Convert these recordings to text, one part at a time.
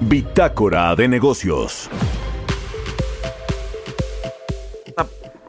Bitácora de negocios.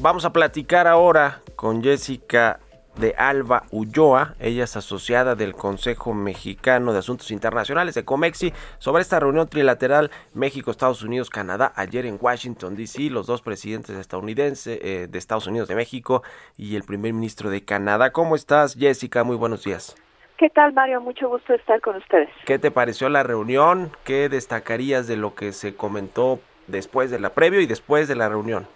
Vamos a platicar ahora con Jessica de Alba Ulloa, ella es asociada del Consejo Mexicano de Asuntos Internacionales de COMEXI, sobre esta reunión trilateral México, Estados Unidos, Canadá, ayer en Washington, D.C., los dos presidentes estadounidenses eh, de Estados Unidos de México y el primer ministro de Canadá. ¿Cómo estás, Jessica? Muy buenos días. ¿Qué tal, Mario? Mucho gusto estar con ustedes. ¿Qué te pareció la reunión? ¿Qué destacarías de lo que se comentó después de la previo y después de la reunión?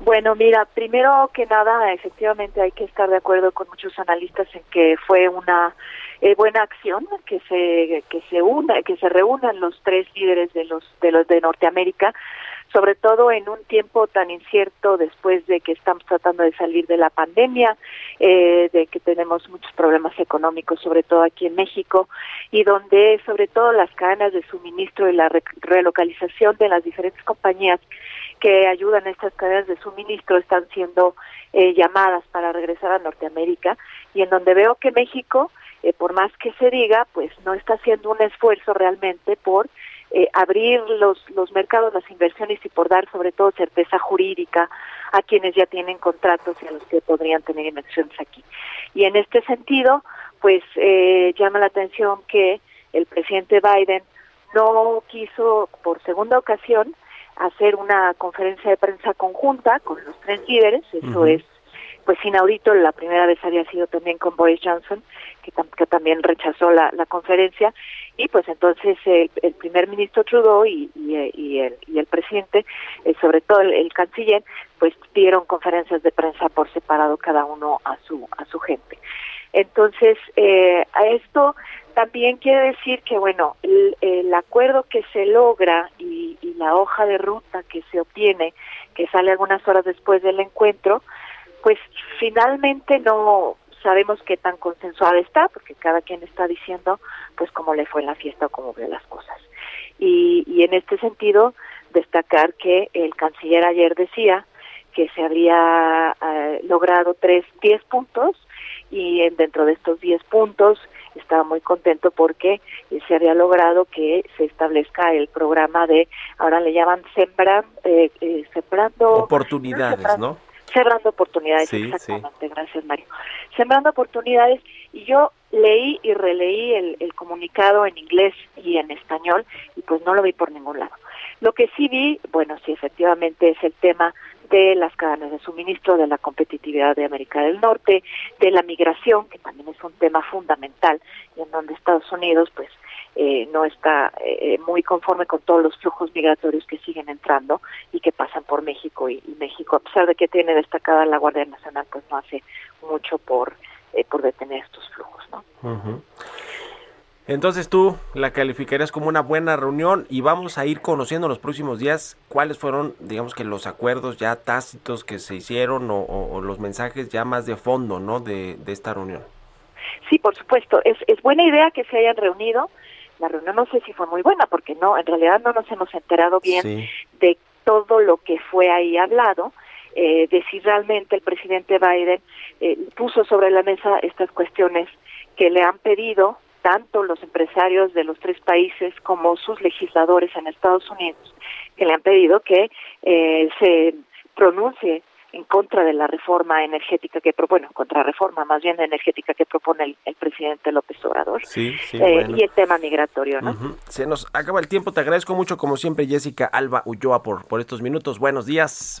Bueno, mira, primero que nada, efectivamente hay que estar de acuerdo con muchos analistas en que fue una eh, buena acción que se que se una que se reúnan los tres líderes de los de los de Norteamérica sobre todo en un tiempo tan incierto después de que estamos tratando de salir de la pandemia, eh, de que tenemos muchos problemas económicos, sobre todo aquí en México, y donde sobre todo las cadenas de suministro y la relocalización de las diferentes compañías que ayudan a estas cadenas de suministro están siendo eh, llamadas para regresar a Norteamérica y en donde veo que México, eh, por más que se diga, pues no está haciendo un esfuerzo realmente por eh, abrir los, los mercados, las inversiones y por dar sobre todo certeza jurídica a quienes ya tienen contratos y a los que podrían tener inversiones aquí. Y en este sentido, pues eh, llama la atención que el presidente Biden no quiso por segunda ocasión hacer una conferencia de prensa conjunta con los tres líderes, eso es pues inaudito, la primera vez había sido también con Boris Johnson, que, también rechazó la, conferencia, y pues entonces el, primer ministro Trudeau y, y, y, el, y el presidente, eh, sobre todo el, el, canciller, pues dieron conferencias de prensa por separado cada uno a su a su gente. Entonces, eh, a esto también quiere decir que, bueno, el, el acuerdo que se logra y, y la hoja de ruta que se obtiene, que sale algunas horas después del encuentro, pues finalmente no sabemos qué tan consensuada está, porque cada quien está diciendo pues cómo le fue en la fiesta o cómo vio las cosas. Y, y en este sentido, destacar que el canciller ayer decía que se habría uh, logrado tres, diez puntos y en, dentro de estos diez puntos estaba muy contento porque eh, se había logrado que se establezca el programa de, ahora le llaman eh, eh, sembrando... Oportunidades, ¿no? Sembrando oportunidades, sí, exactamente, sí. gracias Mario. Sembrando oportunidades y yo leí y releí el, el, comunicado en inglés y en español y pues no lo vi por ningún lado. Lo que sí vi, bueno, sí efectivamente es el tema de las cadenas de suministro, de la competitividad de América del Norte, de la migración, que también es un tema fundamental y en donde Estados Unidos pues eh, no está eh, muy conforme con todos los flujos migratorios que siguen entrando y que pasan por México y, y México, a pesar de que tiene destacada la Guardia Nacional, pues no hace mucho por eh, por detener estos flujos, ¿no? Uh -huh. Entonces tú la calificarías como una buena reunión y vamos a ir conociendo en los próximos días cuáles fueron, digamos que los acuerdos ya tácitos que se hicieron o, o, o los mensajes ya más de fondo, ¿no? De, de, esta reunión. Sí, por supuesto. Es, es buena idea que se hayan reunido. La reunión no sé si fue muy buena porque no, en realidad no nos hemos enterado bien sí. de todo lo que fue ahí hablado. Eh, de si realmente el presidente Biden eh, puso sobre la mesa estas cuestiones que le han pedido tanto los empresarios de los tres países como sus legisladores en Estados Unidos, que le han pedido que eh, se pronuncie en contra de la reforma energética que propone, bueno, contra reforma más bien energética que propone el, el presidente López Obrador sí, sí, eh, bueno. y el tema migratorio, ¿no? Uh -huh. Se nos acaba el tiempo, te agradezco mucho como siempre Jessica Alba Ulloa por, por estos minutos, buenos días.